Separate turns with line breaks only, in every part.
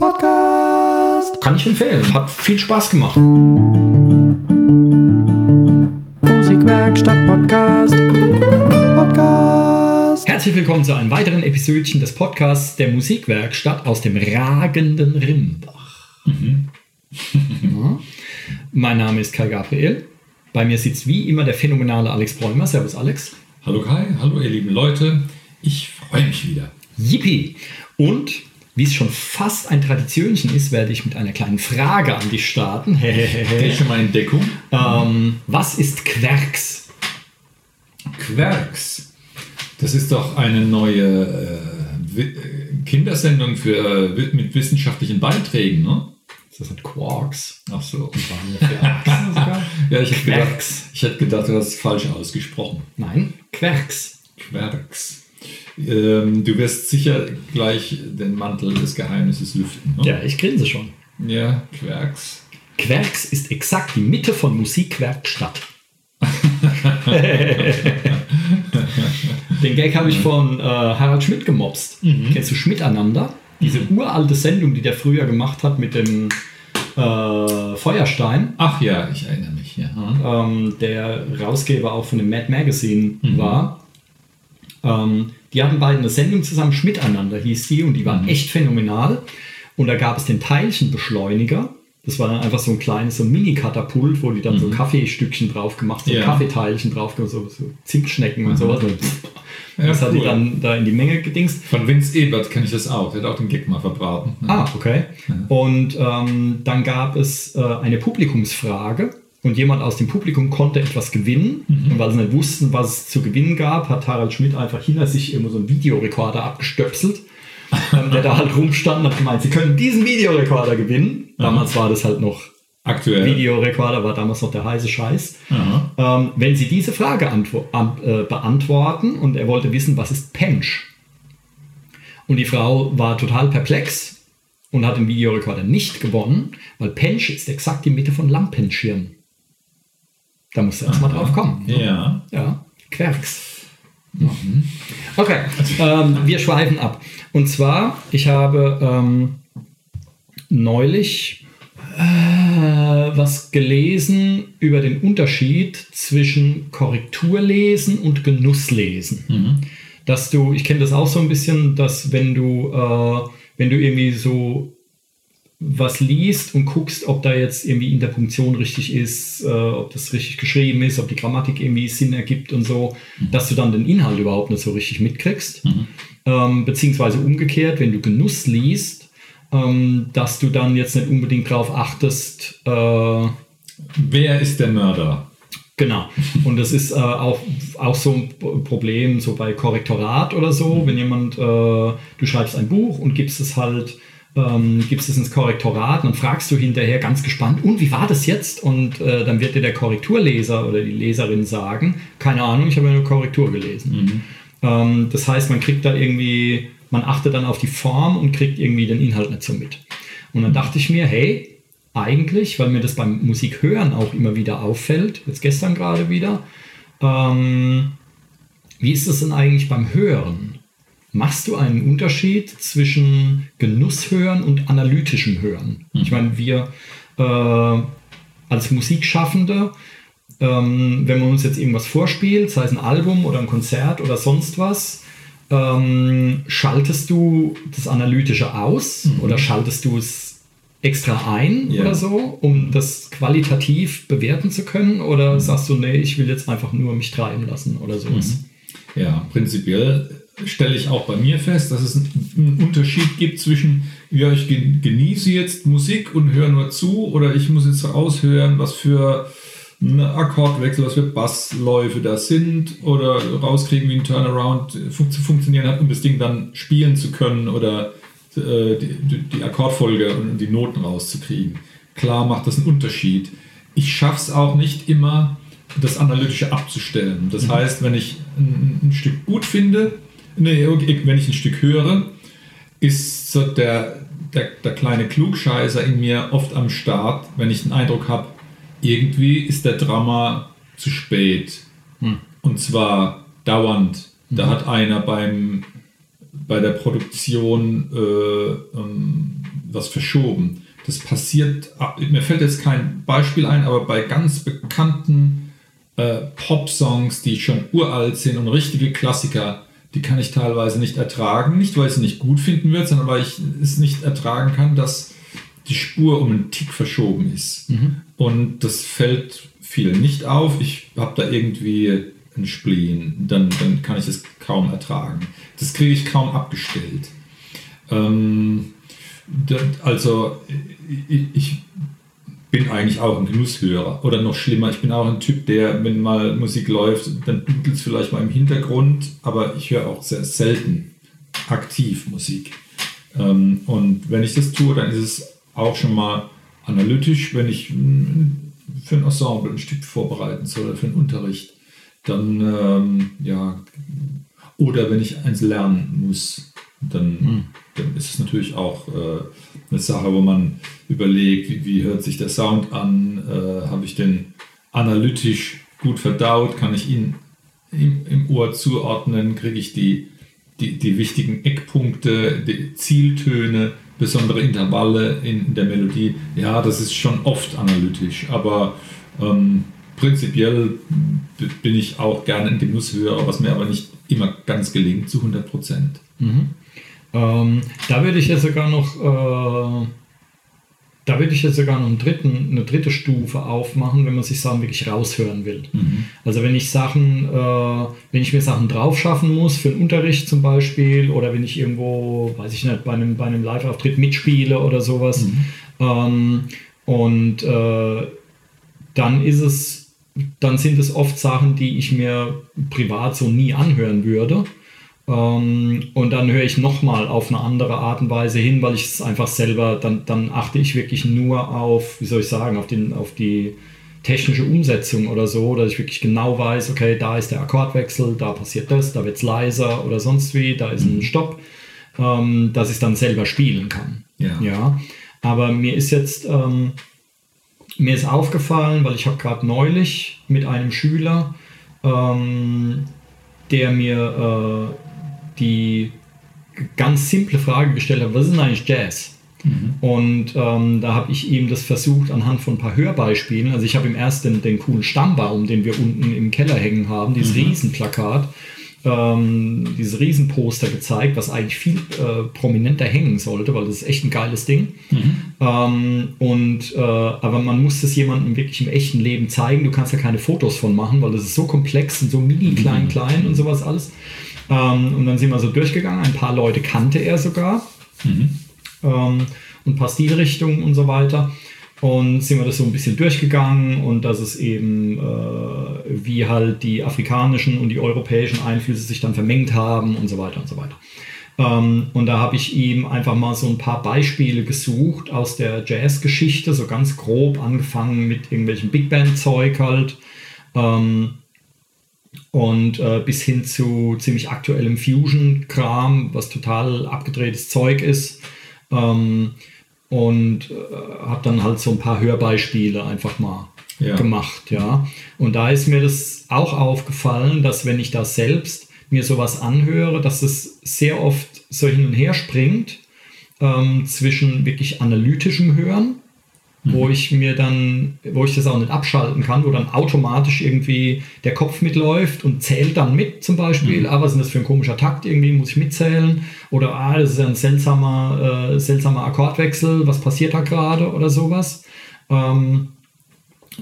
Podcast.
Kann ich empfehlen. Hat viel Spaß gemacht.
Musikwerkstatt Podcast. Podcast.
Herzlich willkommen zu einem weiteren Episodchen des Podcasts der Musikwerkstatt aus dem ragenden Rimbach. Ja. Mein Name ist Kai Gabriel. Bei mir sitzt wie immer der phänomenale Alex Bräumer. Servus Alex.
Hallo Kai, hallo ihr lieben Leute. Ich freue mich wieder.
Yippie! Und wie es schon fast ein Traditionchen ist, werde ich mit einer kleinen Frage an dich starten.
Hey, schon mal in Deckung.
ähm, was ist Querx?
Querx. Das ist doch eine neue äh, Kindersendung für, äh, mit wissenschaftlichen Beiträgen, ne?
Das sind Quarks.
Ach so. Ja, ich hätte gedacht, ich hätte gedacht, du hast es falsch ausgesprochen.
Nein, Querx.
Querx. Ähm, du wirst sicher gleich den Mantel des Geheimnisses lüften. Ne?
Ja, ich grinse schon.
Ja, Querx.
Querx ist exakt die Mitte von Musikwerkstatt. Den Gag habe ich von äh, Harald Schmidt gemobst. Kennst du Schmidteinander? Diese uralte Sendung, die der früher gemacht hat mit dem äh, Feuerstein.
Ach ja, ich erinnere mich. Ja.
ähm, der Rausgeber auch von dem Mad Magazine war. Ähm, die hatten beide eine Sendung zusammen, Schmiteinander hieß die, und die waren echt phänomenal. Und da gab es den Teilchenbeschleuniger. Das war dann einfach so ein kleines, so ein Mini-Katapult, wo die dann so Kaffeestückchen drauf gemacht, so
Ja.
Kaffeeteilchen drauf gemacht, so, so Zinkschnecken und sowas. Und
Ja,
das hat die
cool.
dann da in die Menge gedingst.
Von Vince Ebert kenne ich das auch. Der hat auch den Gag mal verbraten.
Ah, okay. Und ähm, dann gab es äh, eine Publikumsfrage und jemand aus dem Publikum konnte etwas gewinnen. Und weil sie nicht wussten, was es zu gewinnen gab, hat Harald Schmidt einfach hinter sich immer so einen Videorekorder abgestöpselt, ähm, der da halt rumstand und hat gemeint, sie können diesen Videorekorder gewinnen. Damals war das halt noch
Aktuell.
Videorekorder, war damals noch der heiße Scheiß. Ähm, wenn Sie diese Frage äh, beantworten und er wollte wissen, was ist Pench? Und die Frau war total perplex und hat den Videorekorder nicht gewonnen, weil Pench ist exakt die Mitte von Lampenschirm. Da musst du erst mal drauf kommen. ne?
Ja.
Ja, Querx. Okay, ähm, wir schweifen ab. Und zwar, ich habe ähm, neulich äh, was gelesen über den Unterschied zwischen Korrekturlesen und Genusslesen. Dass du, ich kenne das auch so ein bisschen, dass wenn du, äh, wenn du irgendwie so was liest und guckst, ob da jetzt irgendwie Interpunktion richtig ist, äh, ob das richtig geschrieben ist, ob die Grammatik irgendwie Sinn ergibt und so, dass du dann den Inhalt überhaupt nicht so richtig mitkriegst. Ähm, beziehungsweise umgekehrt, wenn du Genuss liest, ähm, dass du dann jetzt nicht unbedingt darauf achtest, äh,
Wer ist der Mörder?
Genau. Und das ist äh, auch, auch so ein Problem so bei Korrektorat oder so, wenn jemand, äh, du schreibst ein Buch und gibst es halt, ähm, gibst es ins Korrektorat und dann fragst du hinterher ganz gespannt, und wie war das jetzt? Und äh, dann wird dir der Korrekturleser oder die Leserin sagen, keine Ahnung, ich habe eine Korrektur gelesen. Ähm, das heißt, man kriegt da irgendwie, man achtet dann auf die Form und kriegt irgendwie den Inhalt nicht so mit. Und dann dachte ich mir, hey, eigentlich, weil mir das beim Musikhören auch immer wieder auffällt, jetzt gestern gerade wieder, ähm, wie ist es denn eigentlich beim Hören? Machst du einen Unterschied zwischen Genusshören und analytischem Hören? Ich meine, wir äh, als Musikschaffende, ähm, wenn man uns jetzt irgendwas vorspielt, sei es ein Album oder ein Konzert oder sonst was, ähm, schaltest du das Analytische aus oder schaltest du es extra ein
Ja.
oder so, um das qualitativ bewerten zu können? Oder sagst du, nee, ich will jetzt einfach nur mich treiben lassen oder sowas?
Ja, prinzipiell stelle ich auch bei mir fest, dass es einen Unterschied gibt zwischen, ja, ich gen- genieße jetzt Musik und höre nur zu oder ich muss jetzt raushören, was für Akkordwechsel, was für Bassläufe da sind oder rauskriegen, wie ein Turnaround fun zu funktionieren hat, um das Ding dann spielen zu können oder äh, die, die- Akkordfolge und die Noten rauszukriegen. Klar macht das einen Unterschied. Ich schaffe es auch nicht immer, das Analytische abzustellen. Das heißt, wenn ich ein, ein Stück gut finde, nee, wenn ich ein Stück höre, ist so der, der, der kleine Klugscheißer in mir oft am Start, wenn ich den Eindruck habe, irgendwie ist der Drama zu spät. Und zwar dauernd. Da hat einer beim, bei der Produktion äh, ähm, was verschoben. Das passiert, mir fällt jetzt kein Beispiel ein, aber bei ganz bekannten äh, Pop-Songs, die schon uralt sind und richtige Klassiker, die kann ich teilweise nicht ertragen. Nicht, weil ich sie nicht gut finden würde, sondern weil ich es nicht ertragen kann, dass die Spur um einen Tick verschoben ist. Mhm. Und das fällt vielen nicht auf. Ich habe da irgendwie ein Spleen. Dann, dann kann ich das kaum ertragen. Das kriege ich kaum abgestellt. Ähm, also ich bin eigentlich auch ein Genusshörer. Oder noch schlimmer, ich bin auch ein Typ, der, wenn mal Musik läuft, dann dudelt es vielleicht mal im Hintergrund, aber ich höre auch sehr selten aktiv Musik. Ähm, und wenn ich das tue, dann ist es auch schon mal analytisch, wenn ich für ein Ensemble ein Stück vorbereiten soll oder für einen Unterricht, dann ähm, ja, oder wenn ich eins lernen muss, dann, mhm. dann ist es natürlich auch äh, eine Sache, wo man überlegt, wie, wie hört sich der Sound an, äh, habe ich den analytisch gut verdaut, kann ich ihn im, im Ohr zuordnen, kriege ich die, die, die wichtigen Eckpunkte, die Zieltöne, besondere Intervalle in, der Melodie. Ja, das ist schon oft analytisch, aber ähm, prinzipiell bin ich auch gerne ein Genusshörer, was mir aber nicht immer ganz gelingt zu 100 Prozent.
Mhm. Ähm, da würde ich jetzt sogar noch, äh, da würde ich jetzt sogar noch dritten, eine dritte Stufe aufmachen, wenn man sich Sachen wirklich raushören will. Mhm. Also wenn ich Sachen, äh, wenn ich mir Sachen drauf schaffen muss, für einen Unterricht zum Beispiel, oder wenn ich irgendwo, weiß ich nicht, bei einem, bei einem Live-Auftritt mitspiele oder sowas. Mhm. Ähm, und äh, dann ist es, dann sind es oft Sachen, die ich mir privat so nie anhören würde. Ähm, und dann höre ich nochmal auf eine andere Art und Weise hin, weil ich es einfach selber, dann, dann achte ich wirklich nur auf, wie soll ich sagen, auf, den, auf die technische Umsetzung oder so, dass ich wirklich genau weiß, okay, da ist der Akkordwechsel, da passiert das, da wird es leiser oder sonst wie, da ist ein mhm. Stopp, ähm, dass ich es dann selber spielen kann. Ja. ja. Aber mir ist jetzt, ähm, mir ist aufgefallen, weil ich habe gerade neulich mit einem Schüler, ähm, der mir äh, die ganz simple Frage gestellt hat, was ist denn eigentlich Jazz? Mhm. Und ähm, da habe ich ihm das versucht anhand von ein paar Hörbeispielen. Also ich habe ihm erst den, den coolen Stammbaum, den wir unten im Keller hängen haben, dieses mhm. Riesenplakat, ähm, dieses Riesenposter gezeigt, was eigentlich viel äh, prominenter hängen sollte, weil das ist echt ein geiles Ding. Mhm. Ähm, und, äh, aber man muss das jemandem wirklich im echten Leben zeigen. Du kannst ja keine Fotos von machen, weil das ist so komplex und so mini klein, mhm. klein und sowas alles. Ähm, und dann sind wir so durchgegangen. Ein paar Leute kannte er sogar. Mhm. Ähm, und ein paar Stilrichtungen und so weiter. Und sind wir das so ein bisschen durchgegangen und dass es eben, äh, wie halt die afrikanischen und die europäischen Einflüsse sich dann vermengt haben und so weiter und so weiter. Ähm, und da habe ich ihm einfach mal so ein paar Beispiele gesucht aus der Jazzgeschichte, so ganz grob angefangen mit irgendwelchen Big Band-Zeug halt. Ähm, und äh, bis hin zu ziemlich aktuellem Fusion-Kram, was total abgedrehtes Zeug ist. Ähm, und äh, habe dann halt so ein paar Hörbeispiele einfach mal ja. gemacht, ja. Und da ist mir das auch aufgefallen, dass wenn ich da selbst mir sowas anhöre, dass es sehr oft so hin und her springt ähm, zwischen wirklich analytischem Hören wo ich mir dann, wo ich das auch nicht abschalten kann, wo dann automatisch irgendwie der Kopf mitläuft und zählt dann mit zum Beispiel, mhm. ah, was ist das für ein komischer Takt irgendwie, muss ich mitzählen? Oder ah, das ist ein seltsamer, äh, seltsamer Akkordwechsel, was passiert da gerade? Oder sowas. Ähm,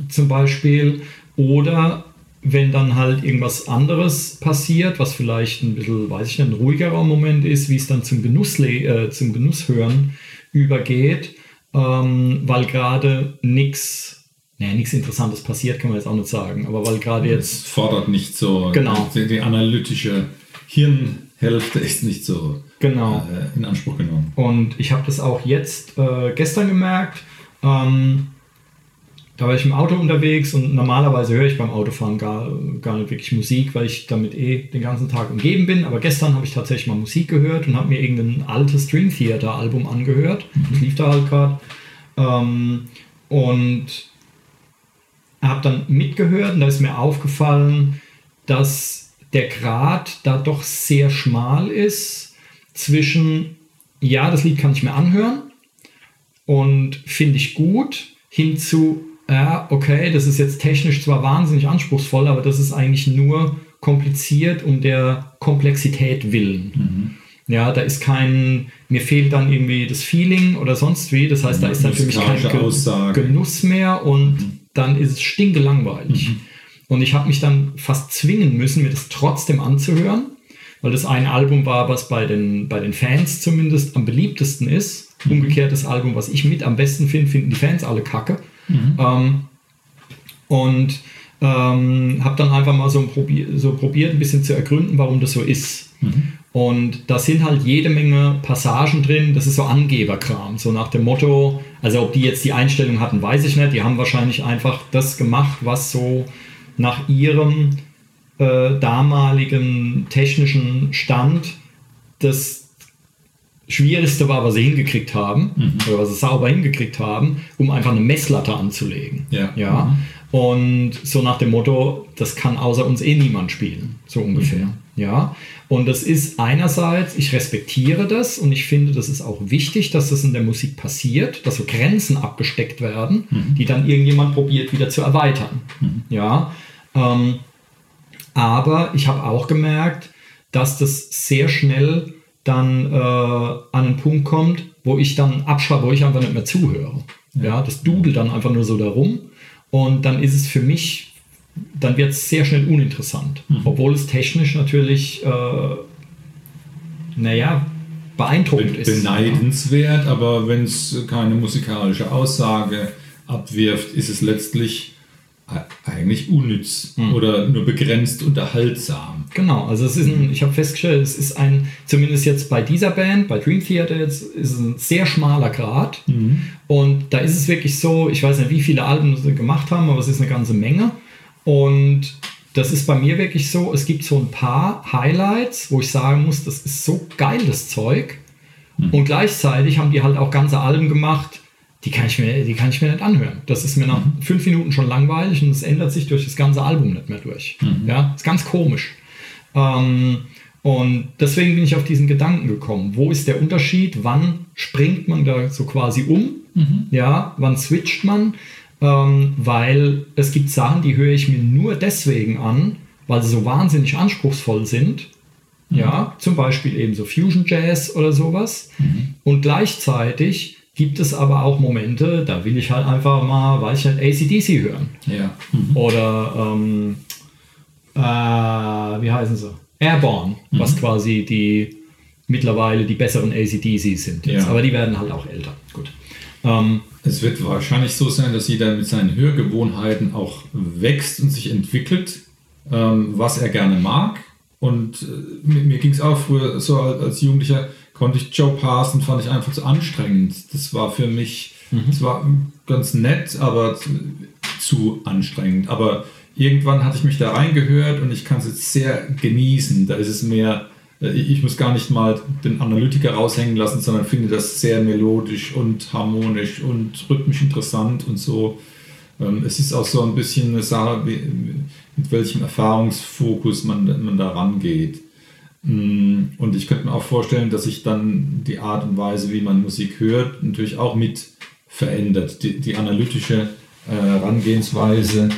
zum Beispiel. Oder wenn dann halt irgendwas anderes passiert, was vielleicht ein bisschen, weiß ich nicht, ein ruhigerer Moment ist, wie es dann zum, Genuss, äh, zum Genusshören übergeht, ähm, weil gerade nichts naja, nichts Interessantes passiert, kann man jetzt auch nicht sagen. Aber weil gerade jetzt. Es
fordert nicht so. Genau. Die, die analytische Hirnhälfte ist nicht so
genau.
äh, in Anspruch genommen.
Und ich habe das auch jetzt äh, gestern gemerkt. Ähm, da war ich im Auto unterwegs und normalerweise höre ich beim Autofahren gar, gar nicht wirklich Musik, weil ich damit eh den ganzen Tag umgeben bin. Aber gestern habe ich tatsächlich mal Musik gehört und habe mir irgendein altes String Theater Album angehört. Das lief da halt gerade. Ähm, und habe dann mitgehört und da ist mir aufgefallen, dass der Grad da doch sehr schmal ist zwischen, ja, das Lied kann ich mir anhören und finde ich gut, hin zu, ja, okay, das ist jetzt technisch zwar wahnsinnig anspruchsvoll, aber das ist eigentlich nur kompliziert um der Komplexität willen. Mhm. Ja, da ist kein, mir fehlt dann irgendwie das Feeling oder sonst wie. Das heißt, da ist dann für mich kein Aussage. Genuss mehr und mhm. dann ist es stinkelangweilig. Mhm. Und ich habe mich dann fast zwingen müssen, mir das trotzdem anzuhören, weil das ein Album war, was bei den, bei den Fans zumindest am beliebtesten ist. Mhm. Umgekehrt das Album, was ich mit am besten finde, finden die Fans alle kacke. Mhm. Ähm, und ähm, habe dann einfach mal so, probier so, probiert, ein bisschen zu ergründen, warum das so ist. Mhm. Und da sind halt jede Menge Passagen drin, das ist so Angeberkram, so nach dem Motto, also ob die jetzt die Einstellung hatten, weiß ich nicht, die haben wahrscheinlich einfach das gemacht, was so nach ihrem äh, damaligen technischen Stand das Schwierigste war, was sie hingekriegt haben, mhm. oder was sie sauber hingekriegt haben, um einfach eine Messlatte anzulegen. Ja. ja? Mhm. Und so nach dem Motto, das kann außer uns eh niemand spielen, so ungefähr. Mhm. Ja. Und das ist einerseits, ich respektiere das und ich finde, das ist auch wichtig, dass das in der Musik passiert, dass so Grenzen abgesteckt werden, mhm. die dann irgendjemand probiert wieder zu erweitern. Mhm. Ja. Ähm, aber ich habe auch gemerkt, dass das sehr schnell dann äh, an einen Punkt kommt, wo ich dann abschreibe, wo ich einfach nicht mehr zuhöre. Ja. ja das dudelt dann einfach nur so darum. Und dann ist es für mich, dann wird es sehr schnell uninteressant. Mhm. Obwohl es technisch natürlich, äh, naja, beeindruckend Be
ist. Beneidenswert, ja. aber wenn es keine musikalische Aussage abwirft, ist es letztlich eigentlich unnütz mhm. oder nur begrenzt unterhaltsam.
Genau, also es ist ein, ich habe festgestellt, es ist ein, zumindest jetzt bei dieser Band, bei Dream Theater jetzt, ist es ein sehr schmaler Grad. Mhm. Und da ist es wirklich so, ich weiß nicht, wie viele Alben sie gemacht haben, aber es ist eine ganze Menge. Und das ist bei mir wirklich so, es gibt so ein paar Highlights, wo ich sagen muss, das ist so geil, das Zeug. Mhm. Und gleichzeitig haben die halt auch ganze Alben gemacht, die kann ich mir, die kann ich mir nicht anhören. Das ist mir nach mhm. fünf Minuten schon langweilig und es ändert sich durch das ganze Album nicht mehr durch. Mhm. Ja, ist ganz komisch. Ähm, und deswegen bin ich auf diesen Gedanken gekommen. Wo ist der Unterschied? Wann springt man da so quasi um? Mhm. Ja, wann switcht man? Ähm, weil es gibt Sachen, die höre ich mir nur deswegen an, weil sie so wahnsinnig anspruchsvoll sind. Mhm. Ja, zum Beispiel eben so Fusion Jazz oder sowas. Mhm. Und gleichzeitig gibt es aber auch Momente, da will ich halt einfach mal, weiß ich nicht, ACDC hören. Ja. Mhm. Oder, ähm, äh, wie heißen sie? Airborne, mhm. was quasi die mittlerweile die besseren ACDC sind. Jetzt. Ja. Aber die werden halt auch älter. Gut.
Ähm, es wird wahrscheinlich so sein, dass jeder mit seinen Hörgewohnheiten auch wächst und sich entwickelt, ähm, was er gerne mag. Und äh, mir, mir ging es auch früher so als Jugendlicher, konnte ich Joe Parson, fand ich einfach zu anstrengend. Das war für mich, mhm. das war ganz nett, aber zu, zu anstrengend. Aber irgendwann hatte ich mich da reingehört und ich kann es jetzt sehr genießen. Da ist es mehr, äh, ich muss gar nicht mal den Analytiker raushängen lassen, sondern finde das sehr melodisch und harmonisch und rhythmisch interessant und so. Ähm, es ist auch so ein bisschen eine Sache, mit welchem Erfahrungsfokus man, man da rangeht. Mm, und ich könnte mir auch vorstellen, dass sich dann die Art und Weise, wie man Musik hört, natürlich auch mit verändert. Die, die analytische äh, Herangehensweise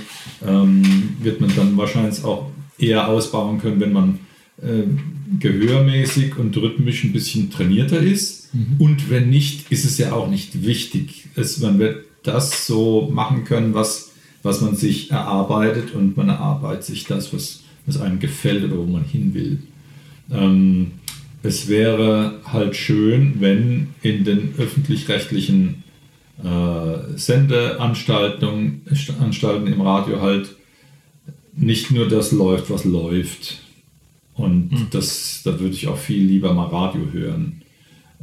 ähm, wird man dann wahrscheinlich auch eher ausbauen können, wenn man äh, gehörmäßig und rhythmisch ein bisschen trainierter ist. Mhm. Und wenn nicht, ist es ja auch nicht wichtig. Es, man wird das so machen können, was, was man sich erarbeitet und man erarbeitet sich das, was, was einem gefällt oder wo man hin will. Ähm, es wäre halt schön, wenn in den öffentlich-rechtlichen äh, Sendeanstalten Anstalten im Radio halt nicht nur das läuft, was läuft. Und mhm. das, da würde ich auch viel lieber mal Radio hören.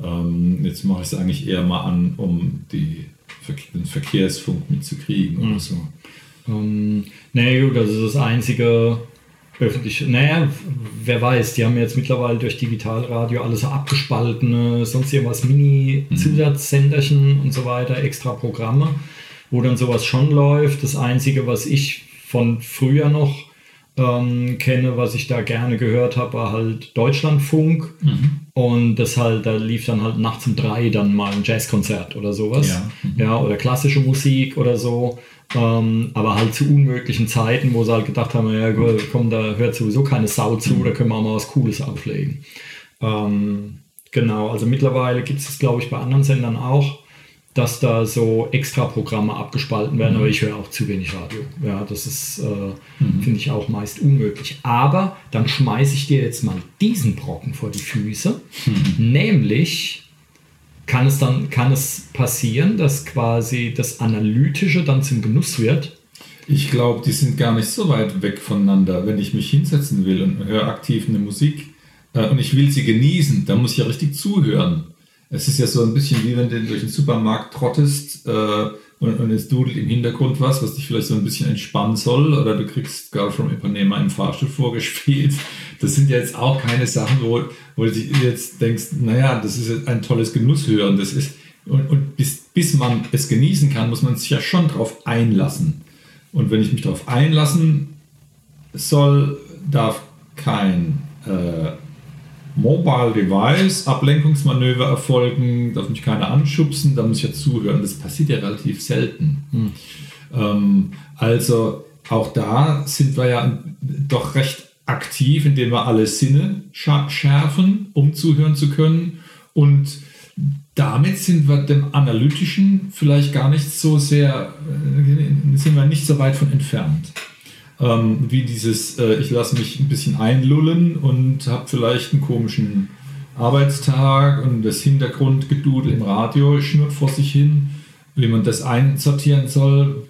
Ähm, jetzt mache ich es eigentlich eher mal an, um die, den Verkehrsfunk mitzukriegen mhm. oder so.
Ähm, naja gut, also das einzige öffentlich. Naja, wer weiß, die haben jetzt mittlerweile durch Digitalradio alles so abgespaltene, sonst irgendwas Mini-Zusatzsenderchen und so weiter, extra Programme, wo dann sowas schon läuft. Das Einzige, was ich von früher noch ähm, kenne, was ich da gerne gehört habe, war halt Deutschlandfunk.
Mhm.
Und das halt, da lief dann halt nachts um drei dann mal ein Jazzkonzert oder sowas.
Ja. Mhm.
ja oder klassische Musik oder so. Ähm, aber halt zu unmöglichen Zeiten, wo sie halt gedacht haben, ja komm, da hört sowieso keine Sau zu, da können wir auch mal was Cooles auflegen. Ähm, genau, also mittlerweile gibt es das, glaube ich, bei anderen Sendern auch, dass da so Extra-Programme abgespalten werden, aber ich höre auch zu wenig Radio. Ja, das ist, äh, finde ich auch meist unmöglich. Aber dann schmeiße ich dir jetzt mal diesen Brocken vor die Füße, nämlich kann es dann kann es passieren, dass quasi das Analytische dann zum Genuss wird.
Ich glaube, die sind gar nicht so weit weg voneinander. Wenn ich mich hinsetzen will und höre aktiv eine Musik äh, und ich will sie genießen, dann muss ich ja richtig zuhören. Es ist ja so ein bisschen wie wenn du durch den Supermarkt trottest äh, und, und es dudelt im Hintergrund was, was dich vielleicht so ein bisschen entspannen soll oder du kriegst Girl from Ipanema im Fahrstuhl vorgespielt. Das sind ja jetzt auch keine Sachen, wo, wo du jetzt denkst, naja, das ist ein tolles Genusshören. Das ist, und, und bis, bis man es genießen kann, muss man sich ja schon darauf einlassen. Und wenn ich mich darauf einlassen soll, darf kein äh, Mobile Device Ablenkungsmanöver erfolgen, darf mich keiner anschubsen, da muss ich ja zuhören. Das passiert ja relativ selten. Ähm, also auch da sind wir ja doch recht aktiv, indem wir alle Sinne schärfen, um zuhören zu können. Und damit sind wir dem Analytischen vielleicht gar nicht so sehr, äh, sind wir nicht so weit von entfernt. Ähm, wie dieses, äh, ich lasse mich ein bisschen einlullen und habe vielleicht einen komischen Arbeitstag und das Hintergrundgedudel im Radio schnurrt vor sich hin. Wie man das einsortieren soll,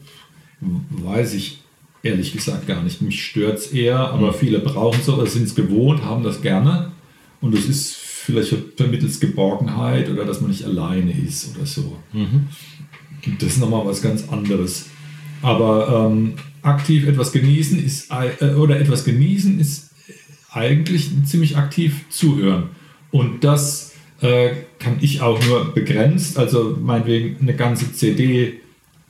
weiß ich ehrlich gesagt gar nicht. Mich stört es eher, aber viele brauchen es oder sind es gewohnt, haben das gerne. Und das ist vielleicht vermittels Geborgenheit oder dass man nicht alleine ist oder so. Das ist nochmal was ganz anderes. Aber ähm, aktiv etwas genießen ist äh, oder etwas genießen ist eigentlich ziemlich aktiv zuhören. Und das äh, kann ich auch nur begrenzt, also meinetwegen eine ganze CD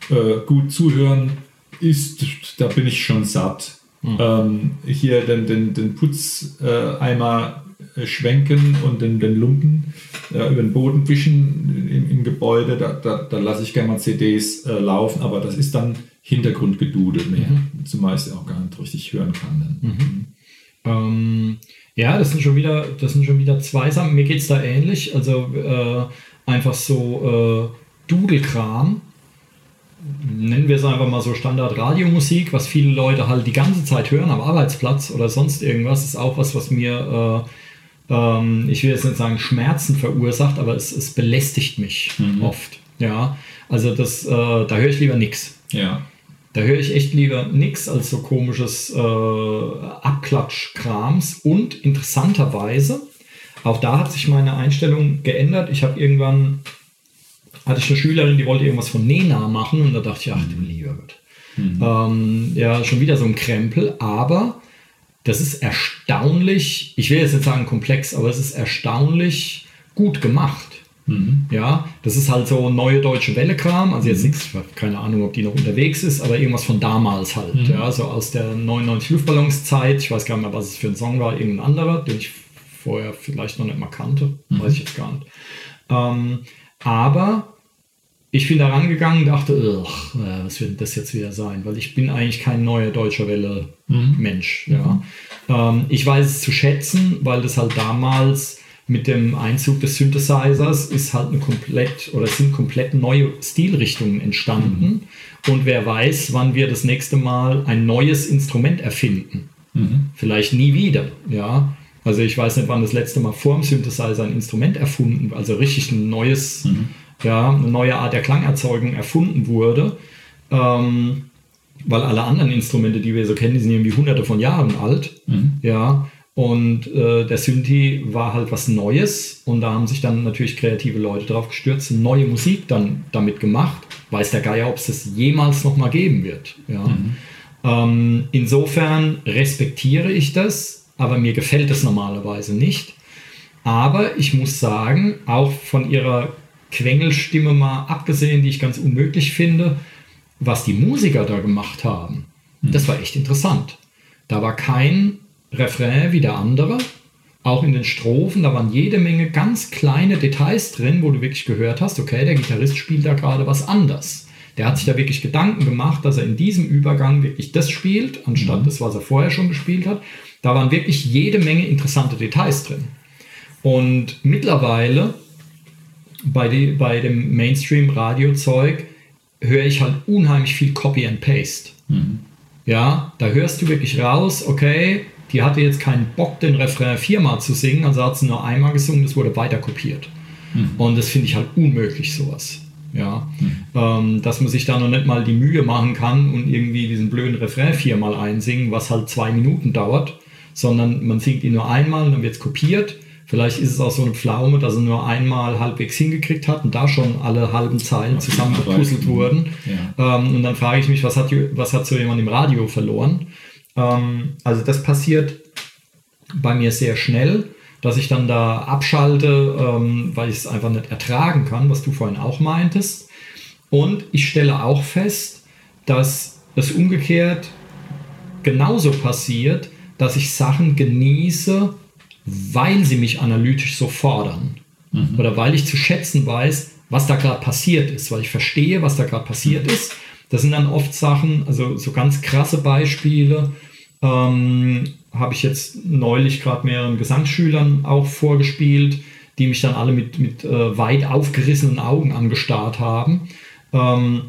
äh, gut zuhören ist, da bin ich schon satt. Ähm, hier den, den, den Putzeimer äh, äh, schwenken und den, den Lumpen äh, über den Boden wischen im, im Gebäude, da, da, da lasse ich gerne mal CDs laufen, aber das ist dann Hintergrundgedudel mehr, ich sie auch gar nicht richtig hören kann. Dann.
Ähm, ja, das sind schon wieder, das sind schon wieder zwei Sachen. Mir geht es da ähnlich. Also äh, einfach so äh, Dudelkram. Nennen wir es einfach mal so Standard-Radiomusik, was viele Leute halt die ganze Zeit hören am Arbeitsplatz oder sonst irgendwas, ist auch was, was mir, äh, ähm, ich will jetzt nicht sagen Schmerzen verursacht, aber es, es belästigt mich oft. Ja, also das, äh, da höre ich lieber nichts.
Ja.
Da höre ich echt lieber nichts als so komisches äh, Abklatschkrams. Und interessanterweise, auch da hat sich meine Einstellung geändert. Ich habe irgendwann, hatte ich eine Schülerin, die wollte irgendwas von Nena machen und da dachte ich, ach du lieber Gott. Ähm, ja, schon wieder so ein Krempel, aber das ist erstaunlich, ich will jetzt nicht sagen komplex, aber es ist erstaunlich gut gemacht. Ja, das ist halt so neue deutsche Welle-Kram. Also jetzt nichts, ich hab keine Ahnung, ob die noch unterwegs ist, aber irgendwas von damals halt. Ja, so aus der 99 Luftballons-Zeit. Ich weiß gar nicht mehr, was es für ein Song war, irgendein anderer, den ich vorher vielleicht noch nicht mal kannte. Weiß ich jetzt gar nicht. Ähm, aber ich bin da rangegangen und dachte, äh, was wird das jetzt wieder sein? Weil ich bin eigentlich kein neuer deutscher Welle-Mensch. Ja. Ähm, ich weiß es zu schätzen, weil das halt damals mit dem Einzug des Synthesizers ist halt eine komplett oder sind komplett neue Stilrichtungen entstanden. Und wer weiß, wann wir das nächste Mal ein neues Instrument erfinden. Vielleicht nie wieder, ja. Also ich weiß nicht, wann das letzte Mal vor dem Synthesizer ein Instrument erfunden, also richtig ein neues, ja, eine neue Art der Klangerzeugung erfunden wurde. Ähm, weil alle anderen Instrumente, die wir so kennen, die sind irgendwie hunderte von Jahren alt. Ja. Und äh, der Synthi war halt was Neues und da haben sich dann natürlich kreative Leute drauf gestürzt, neue Musik dann damit gemacht. Weiß der Geier, ob es das jemals nochmal geben wird. Ja. Ähm, insofern respektiere ich das, aber mir gefällt es normalerweise nicht. Aber ich muss sagen, auch von ihrer Quengelstimme mal abgesehen, die ich ganz unmöglich finde, was die Musiker da gemacht haben, das war echt interessant. Da war kein Refrain wie der andere. Auch in den Strophen, da waren jede Menge ganz kleine Details drin, wo du wirklich gehört hast, okay, der Gitarrist spielt da gerade was anders. Der hat sich da wirklich Gedanken gemacht, dass er in diesem Übergang wirklich das spielt, anstatt mhm. das, was er vorher schon gespielt hat. Da waren wirklich jede Menge interessante Details drin. Und mittlerweile bei, die, bei dem Mainstream-Radio-Zeug höre ich halt unheimlich viel Copy and Paste. Mhm. Ja, da hörst du wirklich raus, okay, die hatte jetzt keinen Bock, den Refrain viermal zu singen, also hat sie nur einmal gesungen, das wurde weiter kopiert. Mhm. Und das finde ich halt unmöglich, sowas. Ja, mhm. ähm, dass man sich da noch nicht mal die Mühe machen kann und irgendwie diesen blöden Refrain viermal einsingen, was halt zwei Minuten dauert, sondern man singt ihn nur einmal und dann wird es kopiert Vielleicht ist es auch so eine Pflaume, dass er nur einmal halbwegs hingekriegt hat und da schon alle halben Zeilen zusammengepuzzelt wurden. Ja. Ähm, und dann frage ich mich, was hat, was hat so jemand im Radio verloren? Ähm, also das passiert bei mir sehr schnell, dass ich dann da abschalte, ähm, weil ich es einfach nicht ertragen kann, was du vorhin auch meintest. Und ich stelle auch fest, dass es umgekehrt genauso passiert, dass ich Sachen genieße, weil sie mich analytisch so fordern. Mhm. Oder weil ich zu schätzen weiß, was da gerade passiert ist, weil ich verstehe, was da gerade passiert ist. Das sind dann oft Sachen, also so ganz krasse Beispiele, ähm, habe ich jetzt neulich gerade mehreren Gesangsschülern auch vorgespielt, die mich dann alle mit, mit äh, weit aufgerissenen Augen angestarrt haben. Ähm,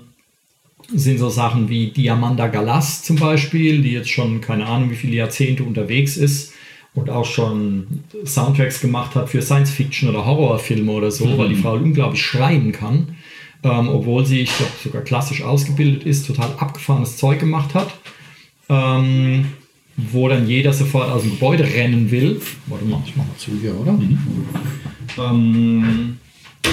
sind so Sachen wie Diamanda Galas zum Beispiel, die jetzt schon keine Ahnung wie viele Jahrzehnte unterwegs ist und auch schon Soundtracks gemacht hat für Science-Fiction oder Horrorfilme oder so, mhm. weil die Frau unglaublich schreiben kann, ähm, obwohl sie, ich glaube, sogar klassisch ausgebildet ist, total abgefahrenes Zeug gemacht hat, ähm, wo dann jeder sofort aus dem Gebäude rennen will. Warte mal, ich mach mal zu hier, oder? Mhm. Ähm,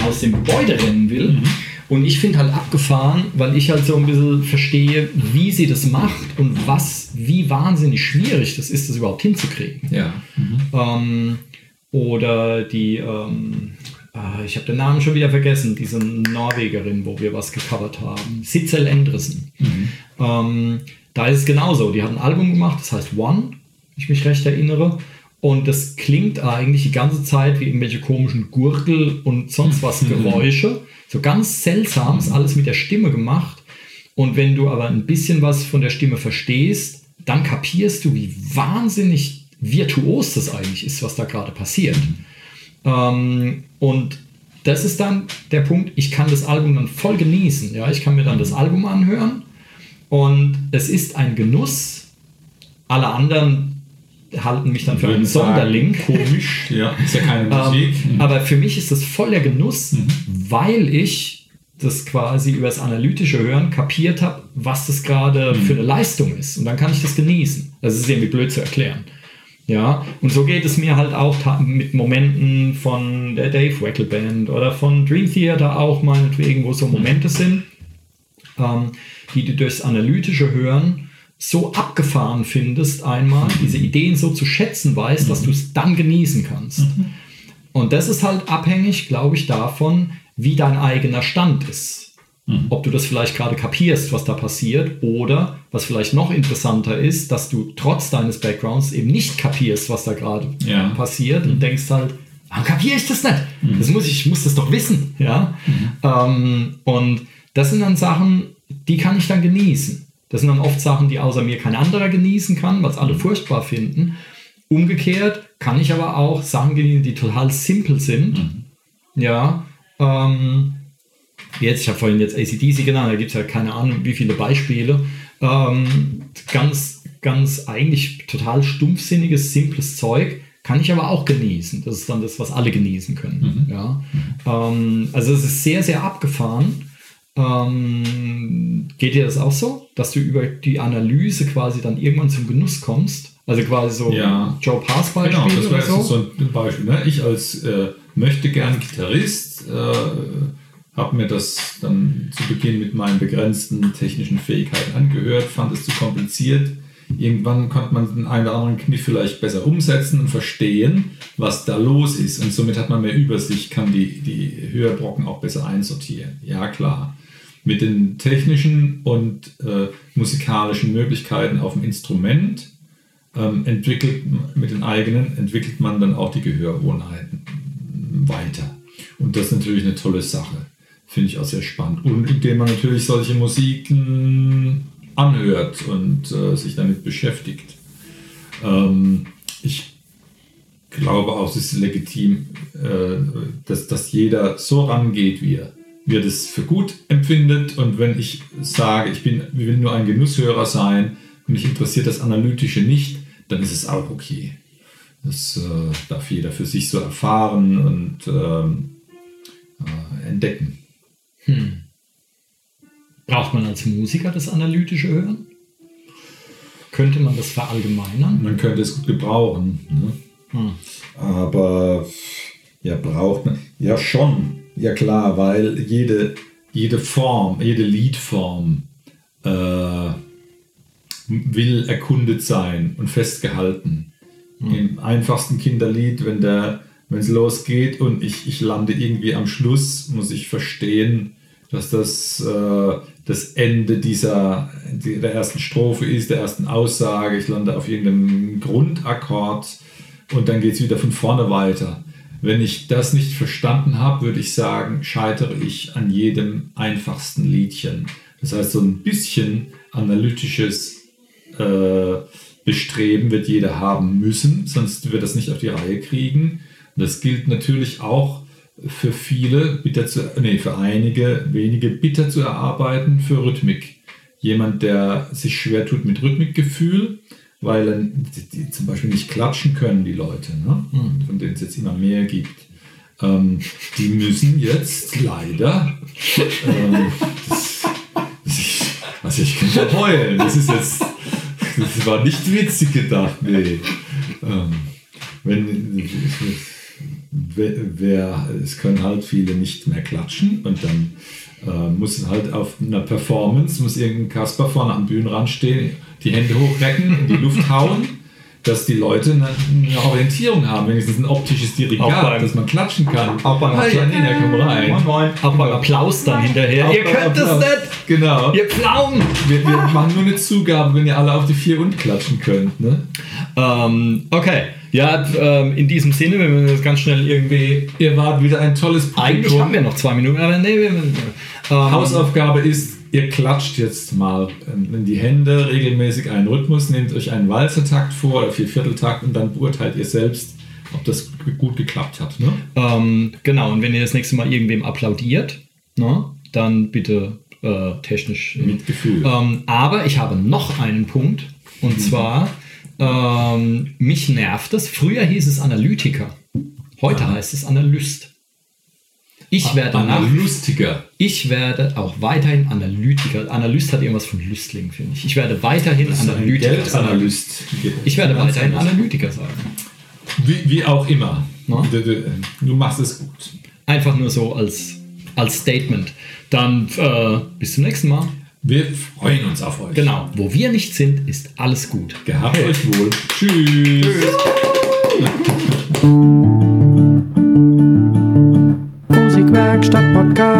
aus dem Gebäude rennen will. Mhm und ich finde halt abgefahren, weil ich halt so ein bisschen verstehe, wie sie das macht und was, wie wahnsinnig schwierig das ist, das überhaupt hinzukriegen.
Ja.
Mhm. Ähm, oder die, ähm, äh, ich habe den Namen schon wieder vergessen, diese Norwegerin, wo wir was gecovert haben, Sitzel Endresen. Mhm. Ähm, da ist es genauso. Die hat ein Album gemacht, das heißt One, wenn ich mich recht erinnere. Und das klingt eigentlich die ganze Zeit wie irgendwelche komischen Gurgel und sonst was Geräusche. So ganz seltsam ist alles mit der Stimme gemacht. Und wenn du aber ein bisschen was von der Stimme verstehst, dann kapierst du, wie wahnsinnig virtuos das eigentlich ist, was da gerade passiert. Ähm, und das ist dann der Punkt, ich kann das Album dann voll genießen. Ja? Ich kann mir dann das Album anhören und es ist ein Genuss. Alle anderen halten mich dann für einen Sonderling.
Komisch, ja, ist ja keine ähm, Musik.
Ähm, aber für mich ist das voll der Genuss, mhm. weil ich das quasi über das analytische Hören kapiert habe, was das gerade mhm. für eine Leistung ist. Und dann kann ich das genießen. Das ist irgendwie blöd zu erklären. Ja, und so geht es mir halt auch mit Momenten von der Dave Wackel Band oder von Dream Theater auch meinetwegen, wo so Momente sind, ähm, die du durchs analytische Hören so abgefahren findest, einmal mhm. diese Ideen so zu schätzen weißt, dass mhm. du es dann genießen kannst. Mhm. Und das ist halt abhängig, glaube ich, davon, wie dein eigener Stand ist. Mhm. Ob du das vielleicht gerade kapierst, was da passiert, oder was vielleicht noch interessanter ist, dass du trotz deines Backgrounds eben nicht kapierst, was da gerade ja. passiert und mhm. denkst halt, warum kapiere ich das nicht? Mhm. Das muss ich, ich muss das doch wissen. Ja? Ähm, und das sind dann Sachen, die kann ich dann genießen. Das sind dann oft Sachen, die außer mir kein anderer genießen kann, was alle furchtbar finden. Umgekehrt kann ich aber auch Sachen genießen, die total simpel sind. Mhm. Ja. Ähm, jetzt, ich habe vorhin jetzt ACDC genannt, da gibt es ja keine Ahnung, wie viele Beispiele. Ähm, ganz, ganz eigentlich total stumpfsinniges, simples Zeug kann ich aber auch genießen. Das ist dann das, was alle genießen können. Mhm. Ja. Ähm, also es ist sehr, sehr abgefahren. Ähm, geht dir das auch so, dass du über die Analyse quasi dann irgendwann zum Genuss kommst? Also quasi so
ja.
Joe Pass Beispiel
Genau, das wäre so? so ein Beispiel. Ne? Ich als äh, möchte gern Gitarrist äh, habe mir das dann zu Beginn mit meinen begrenzten technischen Fähigkeiten angehört, fand es zu kompliziert. Irgendwann konnte man den einen oder anderen Kniff vielleicht besser umsetzen und verstehen, was da los ist. Und somit hat man mehr Übersicht, kann die, die Höherbrocken auch besser einsortieren. Ja, klar mit den technischen und äh, musikalischen Möglichkeiten auf dem Instrument ähm, entwickelt mit den eigenen, entwickelt man dann auch die Gehörgewohnheiten weiter. Und das ist natürlich eine tolle Sache. Finde ich auch sehr spannend. Und indem man natürlich solche Musiken anhört und äh, sich damit beschäftigt. Ähm, ich glaube auch, es ist legitim, äh, dass, dass jeder so rangeht, wie er, wie er das für gut empfindet. Und wenn ich sage, ich bin, will nur ein Genusshörer sein und mich interessiert das Analytische nicht, dann ist es auch okay. Das äh, darf jeder für sich so erfahren und ähm, äh, entdecken. Hm.
Braucht man als Musiker das analytische Hören? Könnte man das verallgemeinern?
Man könnte es gut gebrauchen. Ne? Hm. Aber ja, braucht man. Ja, schon. Ja, klar, weil jede, jede Form, jede Liedform äh, will erkundet sein und festgehalten. Hm. Im einfachsten Kinderlied, wenn der wenn es losgeht und ich, ich lande irgendwie am Schluss, muss ich verstehen, dass das äh, das Ende dieser der ersten Strophe ist, der ersten Aussage. Ich lande auf irgendeinem Grundakkord und dann geht es wieder von vorne weiter. Wenn ich das nicht verstanden habe, würde ich sagen, scheitere ich an jedem einfachsten Liedchen. Das heißt, so ein bisschen analytisches äh, Bestreben wird jeder haben müssen, sonst wird das nicht auf die Reihe kriegen. Und das gilt natürlich auch für viele, bitter zu, nee, für einige wenige bitter zu erarbeiten für Rhythmik. Jemand, der sich schwer tut mit Rhythmikgefühl, weil die, zum Beispiel nicht klatschen können, die Leute, ne? Mhm. von denen es jetzt immer mehr gibt. Ähm, die müssen jetzt leider, ähm, das, das ich, also ich könnte heulen, das ist jetzt, das war nicht witzig gedacht, nee. Ähm, wenn, wer, es können halt viele nicht mehr klatschen und dann äh, muss halt auf einer Performance, muss irgendein Kasper vorne am Bühnenrand stehen, die Hände hochrecken, in die Luft hauen, dass die Leute eine, eine Orientierung haben, wenigstens ein optisches Dirigat, dass man klatschen kann.
Auch beim, hey, Janina, komm rein. Moin, moin. Auch beim Applaus dann hinterher. Auch ihr könnt es nicht!
Genau.
Ihr Pflaumen!
Wir, wir machen nur eine Zugabe, wenn ihr alle auf die vier und klatschen könnt. Ne?
Ähm, okay. Ja, ähm, in diesem Sinne, wenn wir das ganz schnell irgendwie.
Ihr wart wieder ein tolles
Publikum. Eigentlich haben wir noch zwei Minuten, aber nee, wir, ähm,
Hausaufgabe ist, ihr klatscht jetzt mal in die Hände regelmäßig einen Rhythmus, nehmt euch einen Walzertakt vor oder Viervierteltakt und dann beurteilt ihr selbst, ob das gut geklappt hat. Ne?
Ähm, genau, und wenn ihr das nächste Mal irgendwem applaudiert, ne, dann bitte äh, technisch.
Mit Gefühl.
Ähm, aber ich habe noch einen Punkt und mhm. zwar ähm, mich nervt das. Früher hieß es Analytiker. Heute Aha. heißt es Analyst. Ich werde
Analytiker.
ich werde auch weiterhin Analytiker. Analyst hat irgendwas von Lüstling, finde ich. Ich werde weiterhin Analytiker
sein.
Ich werde weiterhin Analytiker sein.
Wie, wie auch immer. Du, du, machst es gut.
Einfach nur so als, als Statement. Dann äh, bis zum nächsten Mal.
Wir freuen uns auf euch.
Genau. Wo wir nicht sind, ist alles gut.
Gehabt euch wohl. Tschüss. Tschüss. Werkstatt-Podcast.